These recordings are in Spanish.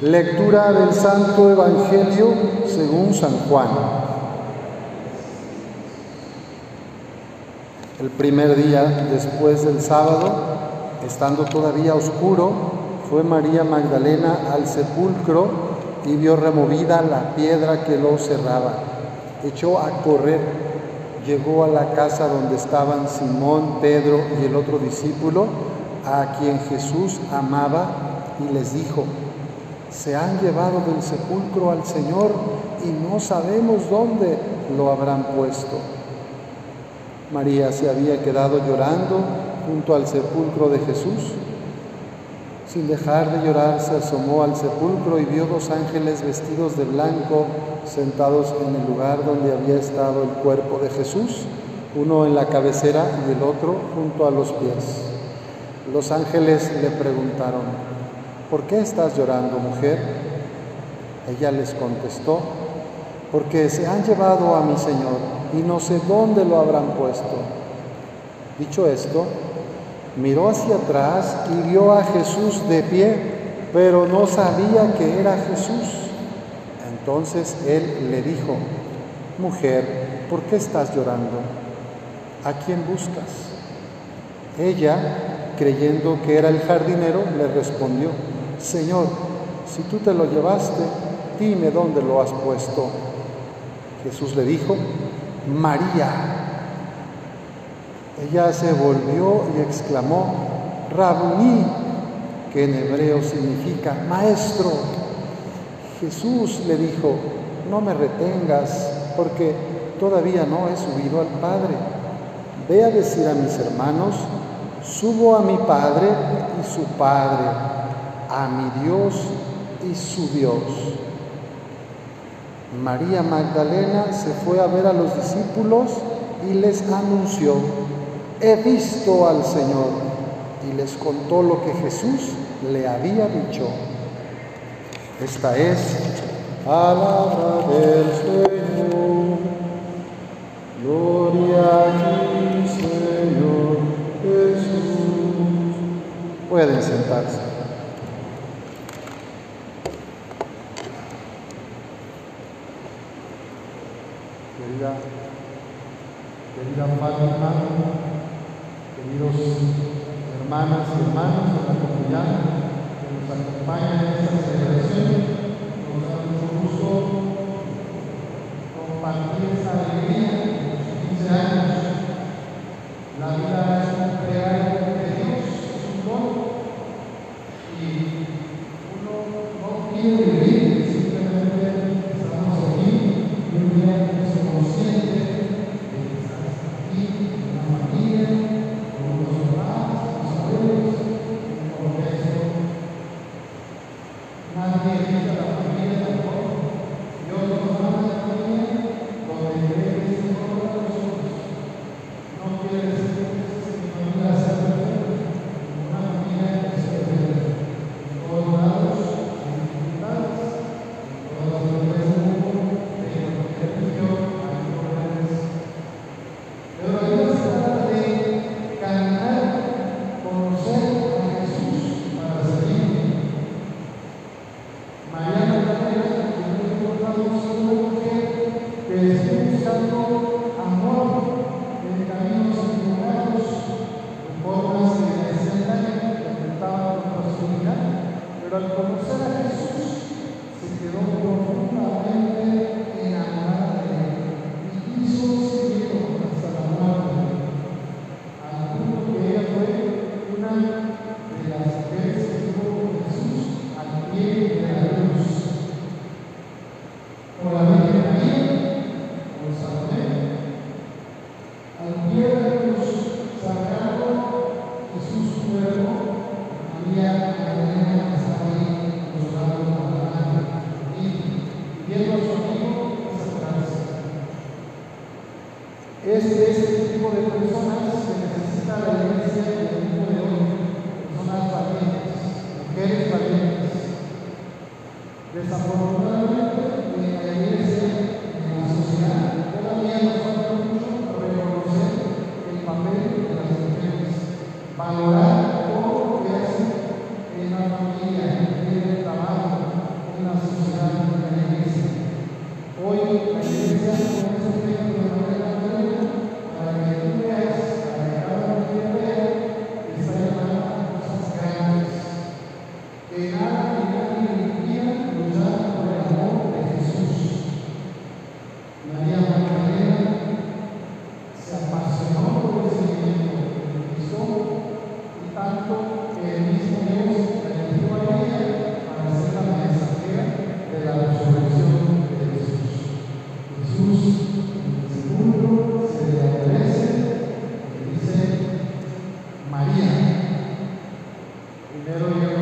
Lectura del Santo Evangelio según San Juan. El primer día después del sábado, estando todavía oscuro, fue María Magdalena al sepulcro y vio removida la piedra que lo cerraba. Echó a correr, llegó a la casa donde estaban Simón, Pedro y el otro discípulo, a quien Jesús amaba, y les dijo, se han llevado del sepulcro al Señor y no sabemos dónde lo habrán puesto. María se había quedado llorando junto al sepulcro de Jesús. Sin dejar de llorar, se asomó al sepulcro y vio dos ángeles vestidos de blanco sentados en el lugar donde había estado el cuerpo de Jesús, uno en la cabecera y el otro junto a los pies. Los ángeles le preguntaron, ¿por qué estás llorando, mujer? Ella les contestó, porque se han llevado a mi Señor y no sé dónde lo habrán puesto. Dicho esto, miró hacia atrás y vio a Jesús de pie, pero no sabía que era Jesús. Entonces él le dijo, mujer, ¿por qué estás llorando? ¿A quién buscas? Ella, creyendo que era el jardinero, le respondió, Señor, si tú te lo llevaste, dime dónde lo has puesto. Jesús le dijo, María. Ella se volvió y exclamó, Rabuní, que en hebreo significa maestro. Jesús le dijo, no me retengas, porque todavía no he subido al Padre. Ve a decir a mis hermanos, subo a mi Padre y su Padre, a mi Dios y su Dios. María Magdalena se fue a ver a los discípulos y les anunció, he visto al Señor, y les contó lo que Jesús le había dicho. Esta es palabra del Señor. Gloria a ti, Señor Jesús. Pueden sentarse. Querida, querida Fátima, queridos hermanas y hermanos de la comunidad que nos acompañan en esta celebración, nos da mucho gusto compartir esta alegría los 15 años. La vida es un Nadie evita Este es el tipo de personas que necesita la iglesia en el mundo de hoy, personas valientes, mujeres valientes. Desafortunadamente, en la iglesia, en la sociedad, todavía nos falta mucho reconocer el papel de las mujeres, valorar Pero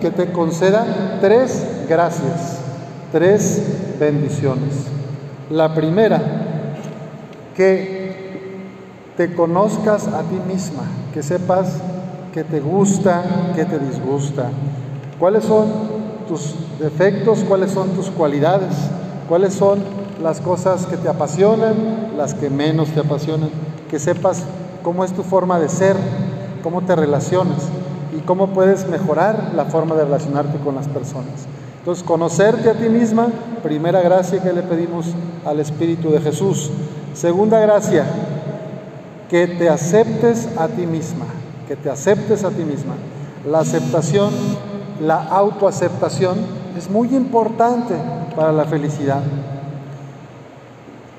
que te conceda tres gracias, tres bendiciones. La primera, que te conozcas a ti misma, que sepas que te gusta, que te disgusta, cuáles son tus defectos, cuáles son tus cualidades, cuáles son las cosas que te apasionan, las que menos te apasionan, que sepas cómo es tu forma de ser, cómo te relacionas y cómo puedes mejorar la forma de relacionarte con las personas. Entonces, conocerte a ti misma, primera gracia que le pedimos al Espíritu de Jesús. Segunda gracia, que te aceptes a ti misma, que te aceptes a ti misma. La aceptación, la autoaceptación es muy importante para la felicidad.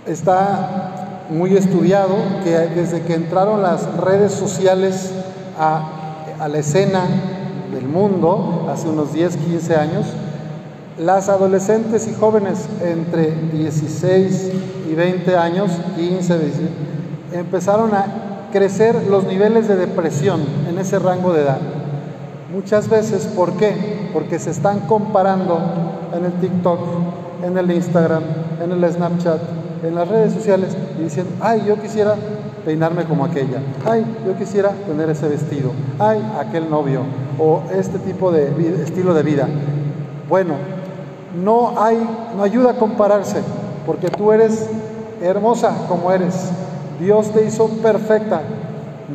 Está muy estudiado que desde que entraron las redes sociales a, a la escena del mundo, hace unos 10, 15 años, las adolescentes y jóvenes entre 16 y 20 años, 15, 16, empezaron a crecer los niveles de depresión en ese rango de edad. Muchas veces, ¿por qué? Porque se están comparando en el TikTok, en el Instagram, en el Snapchat, en las redes sociales y dicen, ay, yo quisiera peinarme como aquella, ay, yo quisiera tener ese vestido, ay, aquel novio o este tipo de estilo de vida. Bueno, no hay, no ayuda a compararse, porque tú eres hermosa como eres. Dios te hizo perfecta,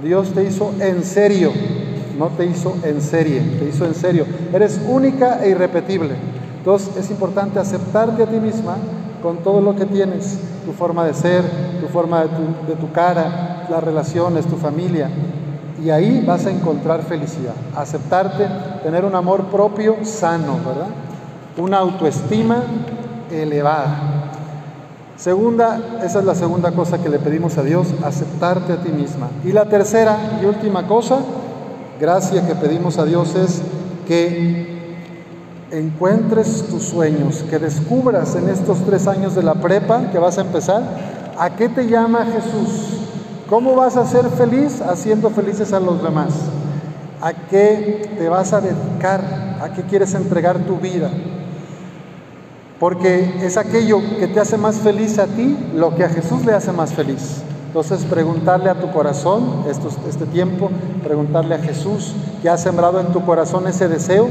Dios te hizo en serio, no te hizo en serie, te hizo en serio. Eres única e irrepetible. Entonces es importante aceptarte a ti misma con todo lo que tienes, tu forma de ser, tu forma de tu, cara, las relaciones, tu familia. Y ahí vas a encontrar felicidad. Aceptarte, tener un amor propio sano, ¿verdad? Una autoestima elevada. Segunda, esa es la segunda cosa que le pedimos a Dios, aceptarte a ti misma. Y la tercera y última cosa, gracia que pedimos a Dios es que encuentres tus sueños, que descubras en estos tres años de la prepa que vas a empezar, a qué te llama Jesús, cómo vas a ser feliz haciendo felices a los demás, a qué te vas a dedicar, a qué quieres entregar tu vida. Porque es aquello que te hace más feliz a ti lo que a Jesús le hace más feliz. Entonces preguntarle a tu corazón, este tiempo, preguntarle a Jesús que ha sembrado en tu corazón ese deseo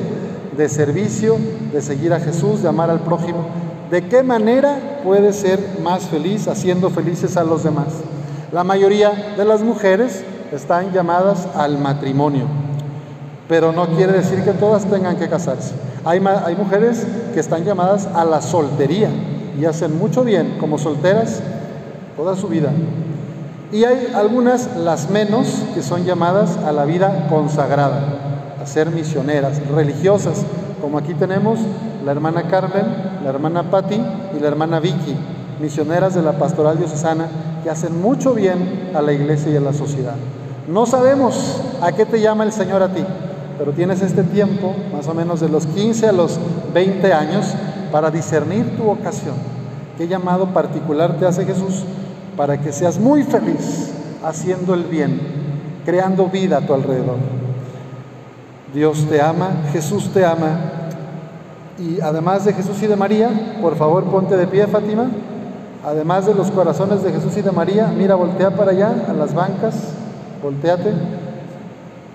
de servicio, de seguir a Jesús, de amar al prójimo. ¿De qué manera puedes ser más feliz haciendo felices a los demás? La mayoría de las mujeres están llamadas al matrimonio, pero no quiere decir que todas tengan que casarse. Hay, hay mujeres que están llamadas a la soltería y hacen mucho bien como solteras toda su vida. Y hay algunas, las menos, que son llamadas a la vida consagrada ser misioneras religiosas, como aquí tenemos la hermana Carmen, la hermana Patti y la hermana Vicky, misioneras de la pastoral diocesana que hacen mucho bien a la iglesia y a la sociedad. No sabemos a qué te llama el Señor a ti, pero tienes este tiempo, más o menos de los 15 a los 20 años, para discernir tu vocación. ¿Qué llamado particular te hace Jesús para que seas muy feliz haciendo el bien, creando vida a tu alrededor? Dios te ama, Jesús te ama. Y además de Jesús y de María, por favor ponte de pie, Fátima. Además de los corazones de Jesús y de María, mira, voltea para allá, a las bancas, volteate.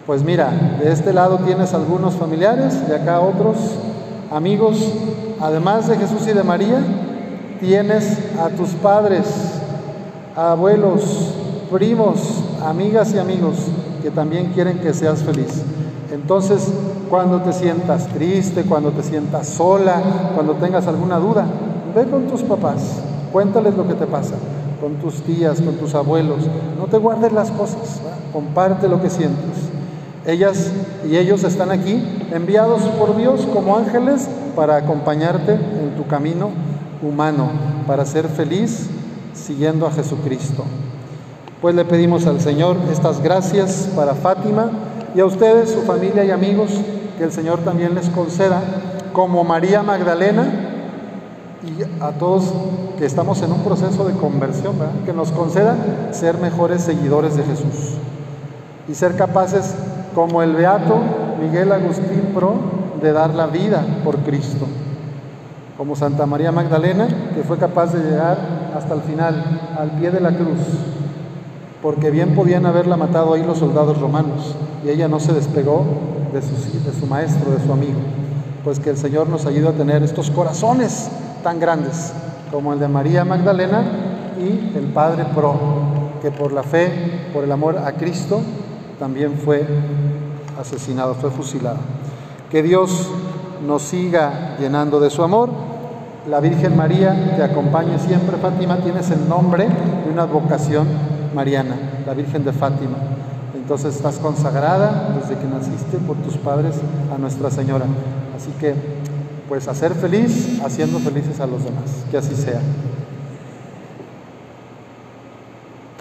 Pues mira, de este lado tienes algunos familiares, de acá otros amigos. Además de Jesús y de María, tienes a tus padres, abuelos, primos, amigas y amigos que también quieren que seas feliz. Entonces, cuando te sientas triste, cuando te sientas sola, cuando tengas alguna duda, ve con tus papás, cuéntales lo que te pasa, con tus tías, con tus abuelos. No te guardes las cosas, comparte lo que sientes. Ellas y ellos están aquí, enviados por Dios como ángeles para acompañarte en tu camino humano, para ser feliz siguiendo a Jesucristo. Pues le pedimos al Señor estas gracias para Fátima y a ustedes, su familia y amigos, que el Señor también les conceda, como María Magdalena, y a todos que estamos en un proceso de conversión, que nos concedan ser mejores seguidores de Jesús y ser capaces, como el beato Miguel Agustín Pro, de dar la vida por Cristo, como Santa María Magdalena, que fue capaz de llegar hasta el final, al pie de la cruz, porque bien podían haberla matado ahí los soldados romanos, y ella no se despegó de su, de su maestro, de su amigo. Pues que el Señor nos ayude a tener estos corazones tan grandes como el de María Magdalena y el Padre Pro, que por la fe, por el amor a Cristo, también fue asesinado, fue fusilado. Que Dios nos siga llenando de su amor. La Virgen María te acompañe siempre. Fátima, tienes el nombre de una vocación mariana, la Virgen de Fátima. Entonces estás consagrada desde que naciste por tus padres a Nuestra Señora. Así que, pues, a ser feliz haciendo felices a los demás. Que así sea.